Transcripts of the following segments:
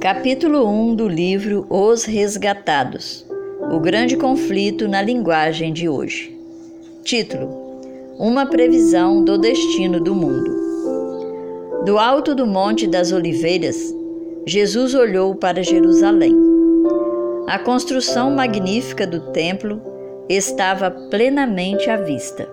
Capítulo 1 do livro Os Resgatados O Grande Conflito na Linguagem de Hoje. Título: Uma previsão do destino do mundo. Do alto do Monte das Oliveiras, Jesus olhou para Jerusalém. A construção magnífica do templo estava plenamente à vista.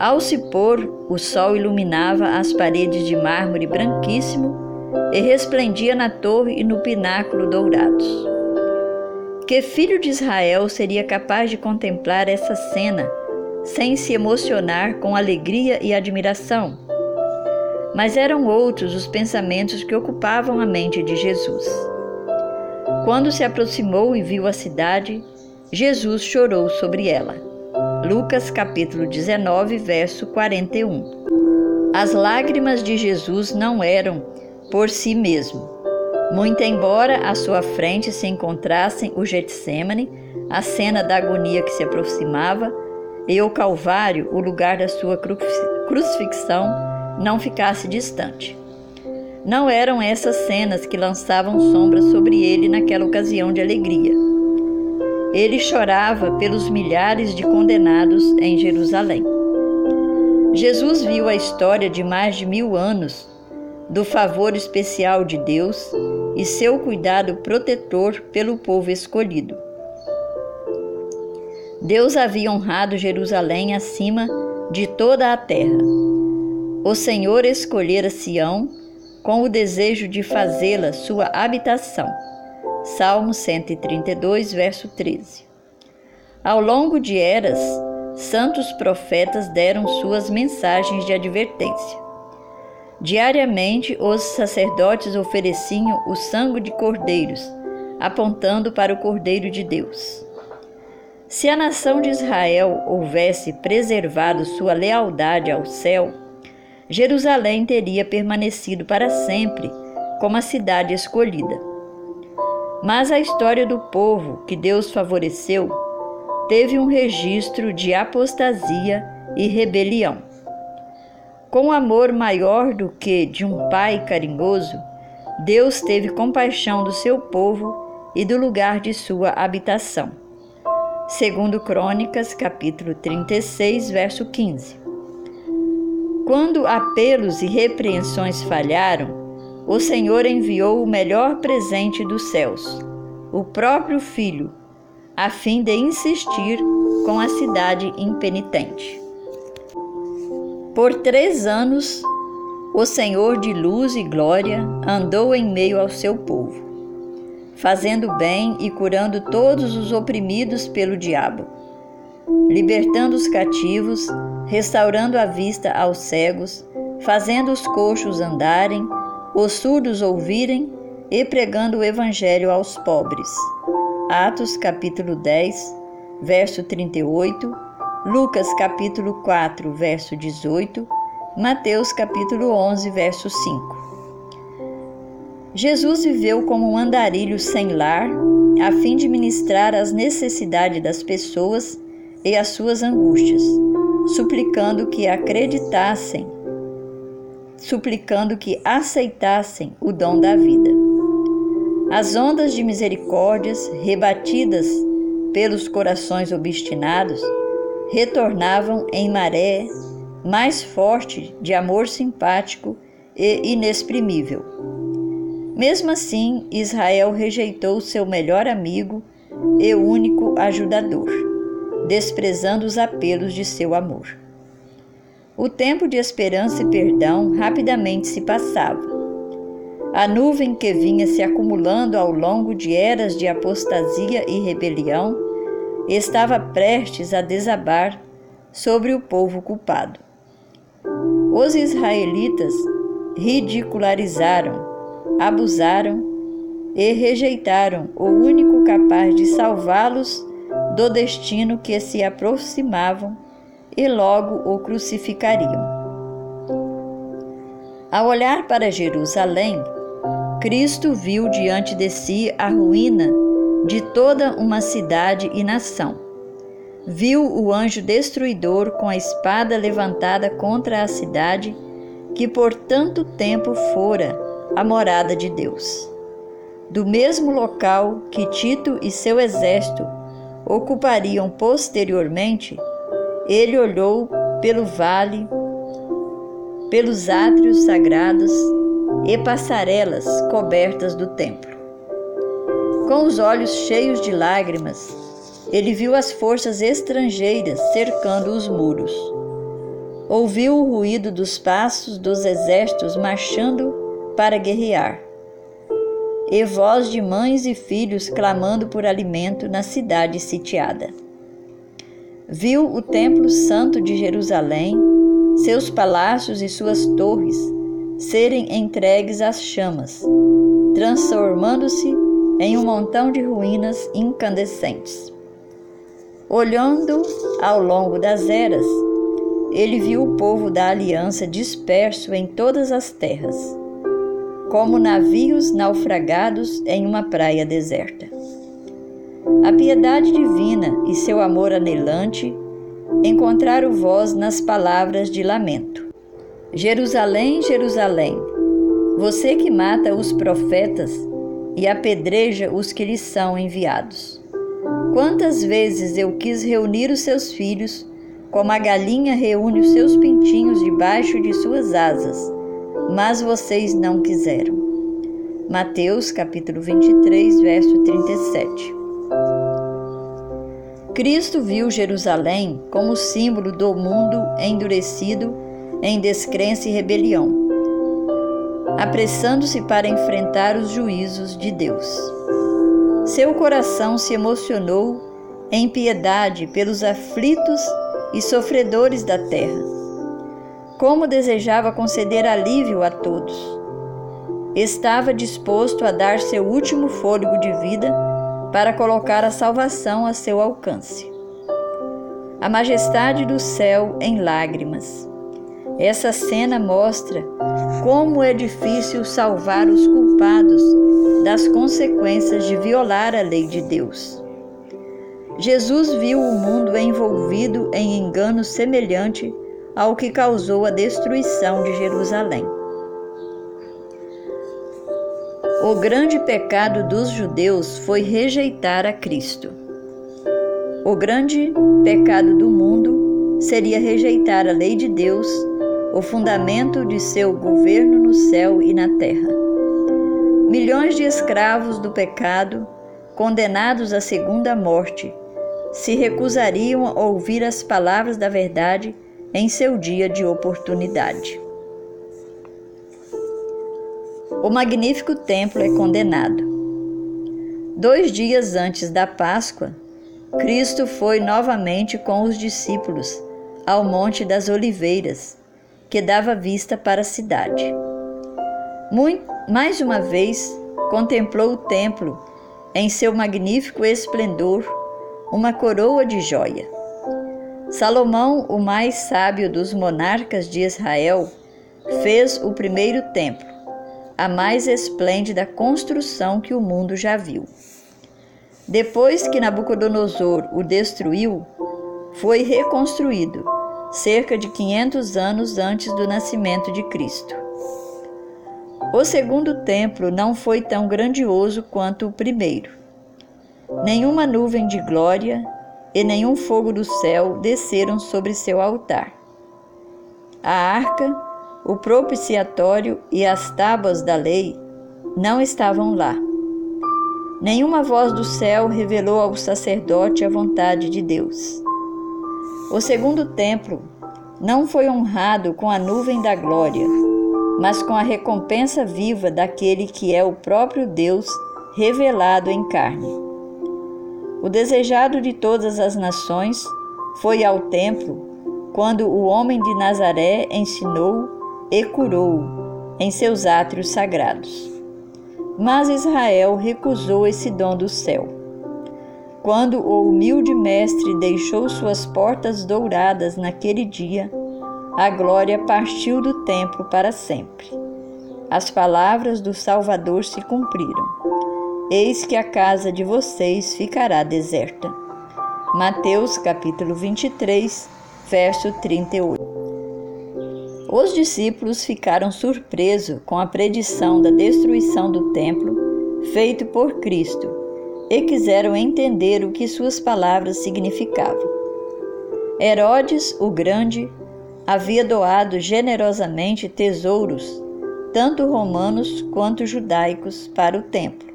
Ao se pôr, o sol iluminava as paredes de mármore branquíssimo e resplendia na torre e no pináculo dourados. Que filho de Israel seria capaz de contemplar essa cena sem se emocionar com alegria e admiração? Mas eram outros os pensamentos que ocupavam a mente de Jesus. Quando se aproximou e viu a cidade, Jesus chorou sobre ela. Lucas capítulo 19, verso 41. As lágrimas de Jesus não eram por si mesmo. Muito embora à sua frente se encontrassem o Getsemane, a cena da agonia que se aproximava, e o Calvário, o lugar da sua crucifixão, não ficasse distante. Não eram essas cenas que lançavam sombra sobre ele naquela ocasião de alegria. Ele chorava pelos milhares de condenados em Jerusalém. Jesus viu a história de mais de mil anos do favor especial de Deus e seu cuidado protetor pelo povo escolhido. Deus havia honrado Jerusalém acima de toda a terra. O Senhor escolhera Sião com o desejo de fazê-la sua habitação. Salmo 132, verso 13. Ao longo de eras, santos profetas deram suas mensagens de advertência. Diariamente, os sacerdotes ofereciam o sangue de cordeiros, apontando para o Cordeiro de Deus. Se a nação de Israel houvesse preservado sua lealdade ao céu, Jerusalém teria permanecido para sempre como a cidade escolhida. Mas a história do povo que Deus favoreceu teve um registro de apostasia e rebelião. Com amor maior do que de um pai carinhoso, Deus teve compaixão do seu povo e do lugar de sua habitação. Segundo Crônicas, capítulo 36, verso 15. Quando apelos e repreensões falharam, o Senhor enviou o melhor presente dos céus, o próprio Filho, a fim de insistir com a cidade impenitente. Por três anos, o Senhor de luz e glória andou em meio ao seu povo, fazendo bem e curando todos os oprimidos pelo diabo, libertando os cativos, restaurando a vista aos cegos, fazendo os coxos andarem, os surdos ouvirem e pregando o evangelho aos pobres. Atos capítulo 10, verso 38 Lucas capítulo 4, verso 18, Mateus capítulo 11, verso 5. Jesus viveu como um andarilho sem lar, a fim de ministrar as necessidades das pessoas e as suas angústias, suplicando que acreditassem, suplicando que aceitassem o dom da vida. As ondas de misericórdias, rebatidas pelos corações obstinados, retornavam em maré mais forte de amor simpático e inexprimível. Mesmo assim, Israel rejeitou seu melhor amigo e único ajudador, desprezando os apelos de seu amor. O tempo de esperança e perdão rapidamente se passava. A nuvem que vinha se acumulando ao longo de eras de apostasia e rebelião estava prestes a desabar sobre o povo culpado. Os israelitas ridicularizaram, abusaram e rejeitaram o único capaz de salvá-los do destino que se aproximavam e logo o crucificariam. Ao olhar para Jerusalém, Cristo viu diante de si a ruína de toda uma cidade e nação. Viu o anjo destruidor com a espada levantada contra a cidade que por tanto tempo fora a morada de Deus. do mesmo local que Tito e seu exército ocupariam posteriormente, ele olhou pelo vale, pelos átrios sagrados e passarelas cobertas do templo. Com os olhos cheios de lágrimas, ele viu as forças estrangeiras cercando os muros. Ouviu o ruído dos passos dos exércitos marchando para guerrear e voz de mães e filhos clamando por alimento na cidade sitiada. Viu o Templo Santo de Jerusalém, seus palácios e suas torres serem entregues às chamas, transformando-se em um montão de ruínas incandescentes. Olhando ao longo das eras, ele viu o povo da aliança disperso em todas as terras como navios naufragados em uma praia deserta. A piedade divina e seu amor anelante encontraram voz nas palavras de lamento. Jerusalém, Jerusalém, você que mata os profetas e apedreja os que lhes são enviados. Quantas vezes eu quis reunir os seus filhos, como a galinha reúne os seus pintinhos debaixo de suas asas mas vocês não quiseram. Mateus capítulo 23, verso 37. Cristo viu Jerusalém como símbolo do mundo endurecido em descrença e rebelião, apressando-se para enfrentar os juízos de Deus. Seu coração se emocionou em piedade pelos aflitos e sofredores da terra como desejava conceder alívio a todos. Estava disposto a dar seu último fôlego de vida para colocar a salvação a seu alcance. A majestade do céu em lágrimas. Essa cena mostra como é difícil salvar os culpados das consequências de violar a lei de Deus. Jesus viu o mundo envolvido em engano semelhante ao que causou a destruição de Jerusalém. O grande pecado dos judeus foi rejeitar a Cristo. O grande pecado do mundo seria rejeitar a lei de Deus, o fundamento de seu governo no céu e na terra. Milhões de escravos do pecado, condenados à segunda morte, se recusariam a ouvir as palavras da verdade em seu dia de oportunidade. O magnífico templo é condenado. Dois dias antes da Páscoa, Cristo foi novamente com os discípulos ao Monte das Oliveiras, que dava vista para a cidade. Muito, mais uma vez, contemplou o templo em seu magnífico esplendor, uma coroa de joia. Salomão, o mais sábio dos monarcas de Israel, fez o primeiro templo, a mais esplêndida construção que o mundo já viu. Depois que Nabucodonosor o destruiu, foi reconstruído, cerca de 500 anos antes do nascimento de Cristo. O segundo templo não foi tão grandioso quanto o primeiro. Nenhuma nuvem de glória, e nenhum fogo do céu desceram sobre seu altar. A arca, o propiciatório e as tábuas da lei não estavam lá. Nenhuma voz do céu revelou ao sacerdote a vontade de Deus. O segundo templo não foi honrado com a nuvem da glória, mas com a recompensa viva daquele que é o próprio Deus revelado em carne. O desejado de todas as nações foi ao templo quando o homem de Nazaré ensinou e curou em seus átrios sagrados. Mas Israel recusou esse dom do céu. Quando o humilde mestre deixou suas portas douradas naquele dia, a glória partiu do templo para sempre. As palavras do Salvador se cumpriram. Eis que a casa de vocês ficará deserta. Mateus capítulo 23, verso 38. Os discípulos ficaram surpresos com a predição da destruição do templo feito por Cristo, e quiseram entender o que suas palavras significavam. Herodes o Grande havia doado generosamente tesouros, tanto romanos quanto judaicos, para o templo.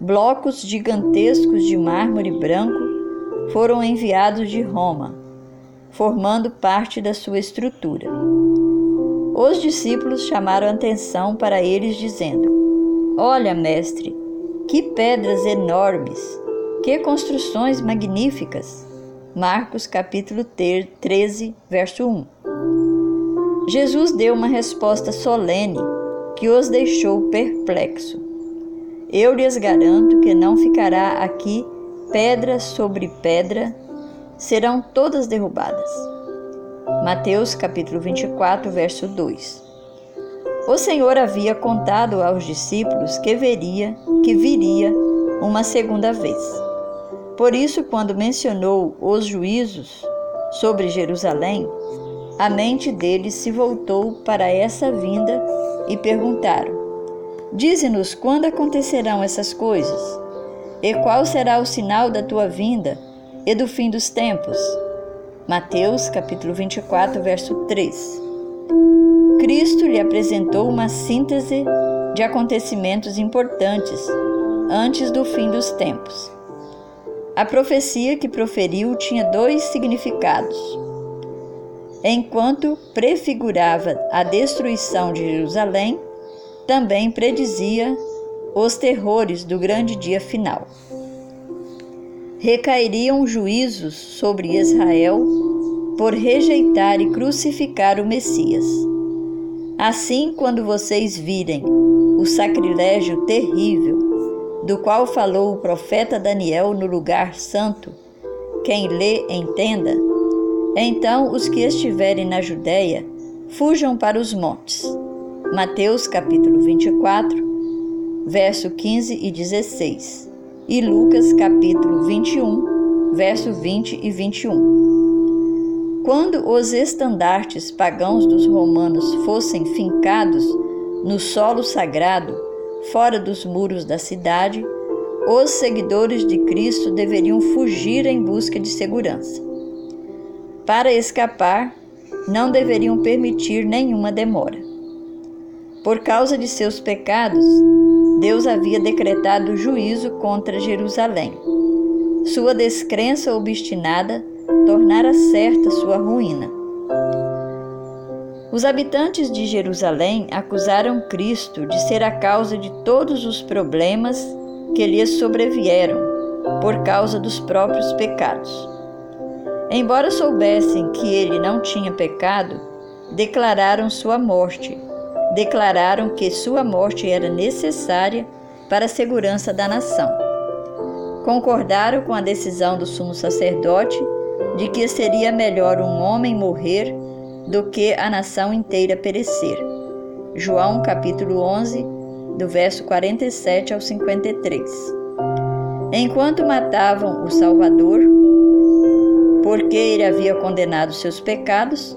Blocos gigantescos de mármore branco foram enviados de Roma, formando parte da sua estrutura. Os discípulos chamaram atenção para eles, dizendo: Olha, mestre, que pedras enormes, que construções magníficas. Marcos capítulo 13, verso 1. Jesus deu uma resposta solene que os deixou perplexo. Eu lhes garanto que não ficará aqui pedra sobre pedra, serão todas derrubadas. Mateus capítulo 24, verso 2. O Senhor havia contado aos discípulos que veria, que viria uma segunda vez. Por isso, quando mencionou os juízos sobre Jerusalém, a mente deles se voltou para essa vinda e perguntaram: Dize-nos quando acontecerão essas coisas? E qual será o sinal da tua vinda e do fim dos tempos? Mateus capítulo 24, verso 3. Cristo lhe apresentou uma síntese de acontecimentos importantes antes do fim dos tempos. A profecia que proferiu tinha dois significados. Enquanto prefigurava a destruição de Jerusalém, também predizia os terrores do grande dia final. Recairiam juízos sobre Israel por rejeitar e crucificar o Messias. Assim, quando vocês virem o sacrilégio terrível do qual falou o profeta Daniel no lugar santo, quem lê entenda, então os que estiverem na Judéia fujam para os montes. Mateus capítulo 24, verso 15 e 16, e Lucas capítulo 21, verso 20 e 21. Quando os estandartes pagãos dos romanos fossem fincados no solo sagrado, fora dos muros da cidade, os seguidores de Cristo deveriam fugir em busca de segurança. Para escapar, não deveriam permitir nenhuma demora. Por causa de seus pecados, Deus havia decretado juízo contra Jerusalém. Sua descrença obstinada tornara certa sua ruína. Os habitantes de Jerusalém acusaram Cristo de ser a causa de todos os problemas que lhes sobrevieram por causa dos próprios pecados. Embora soubessem que ele não tinha pecado, declararam sua morte. Declararam que sua morte era necessária para a segurança da nação. Concordaram com a decisão do sumo sacerdote de que seria melhor um homem morrer do que a nação inteira perecer. João capítulo 11, do verso 47 ao 53. Enquanto matavam o Salvador, porque ele havia condenado seus pecados,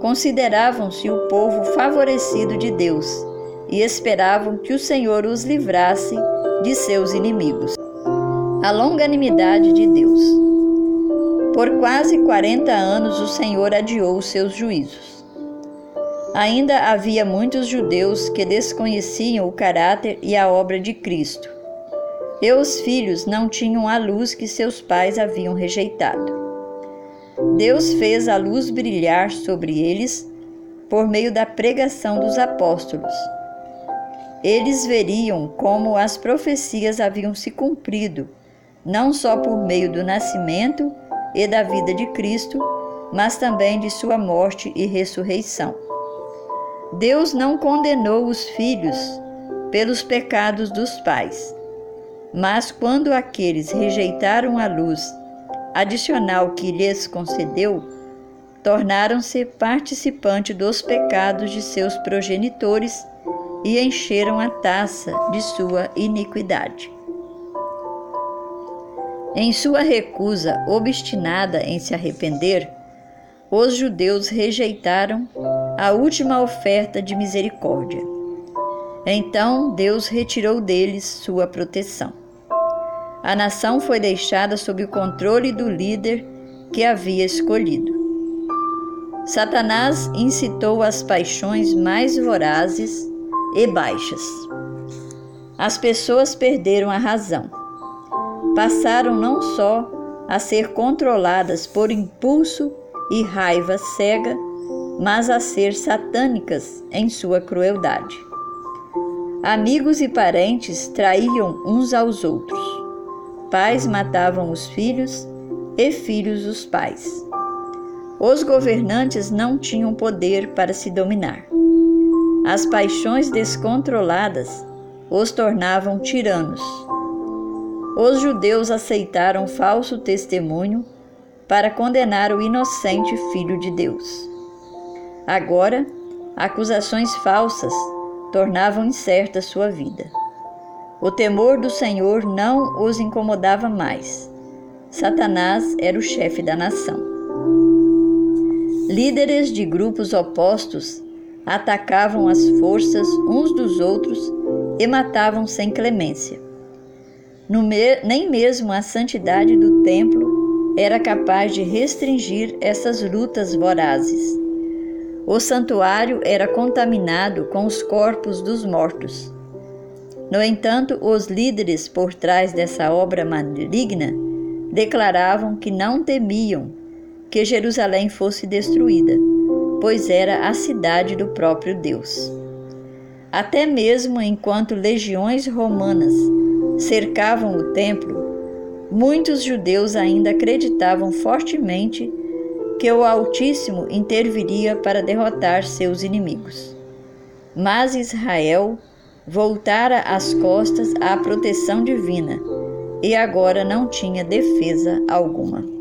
consideravam-se o povo favorecido de Deus e esperavam que o Senhor os livrasse de seus inimigos. A longanimidade de Deus. Por quase 40 anos o Senhor adiou os seus juízos. Ainda havia muitos judeus que desconheciam o caráter e a obra de Cristo. E os filhos não tinham a luz que seus pais haviam rejeitado. Deus fez a luz brilhar sobre eles por meio da pregação dos apóstolos. Eles veriam como as profecias haviam se cumprido, não só por meio do nascimento e da vida de Cristo, mas também de sua morte e ressurreição. Deus não condenou os filhos pelos pecados dos pais, mas quando aqueles rejeitaram a luz adicional que lhes concedeu, tornaram-se participantes dos pecados de seus progenitores e encheram a taça de sua iniquidade. Em sua recusa obstinada em se arrepender, os judeus rejeitaram a última oferta de misericórdia. Então Deus retirou deles sua proteção. A nação foi deixada sob o controle do líder que havia escolhido. Satanás incitou as paixões mais vorazes e baixas. As pessoas perderam a razão. Passaram não só a ser controladas por impulso e raiva cega, mas a ser satânicas em sua crueldade. Amigos e parentes traíam uns aos outros. Pais matavam os filhos e filhos os pais. Os governantes não tinham poder para se dominar. As paixões descontroladas os tornavam tiranos. Os judeus aceitaram falso testemunho para condenar o inocente Filho de Deus. Agora, acusações falsas tornavam incerta sua vida. O temor do Senhor não os incomodava mais. Satanás era o chefe da nação. Líderes de grupos opostos atacavam as forças uns dos outros e matavam sem clemência. Me, nem mesmo a santidade do templo era capaz de restringir essas lutas vorazes. O santuário era contaminado com os corpos dos mortos. No entanto, os líderes por trás dessa obra maligna declaravam que não temiam que Jerusalém fosse destruída, pois era a cidade do próprio Deus. Até mesmo enquanto legiões romanas cercavam o templo, muitos judeus ainda acreditavam fortemente que o Altíssimo interviria para derrotar seus inimigos. Mas Israel voltara as costas à proteção divina e agora não tinha defesa alguma.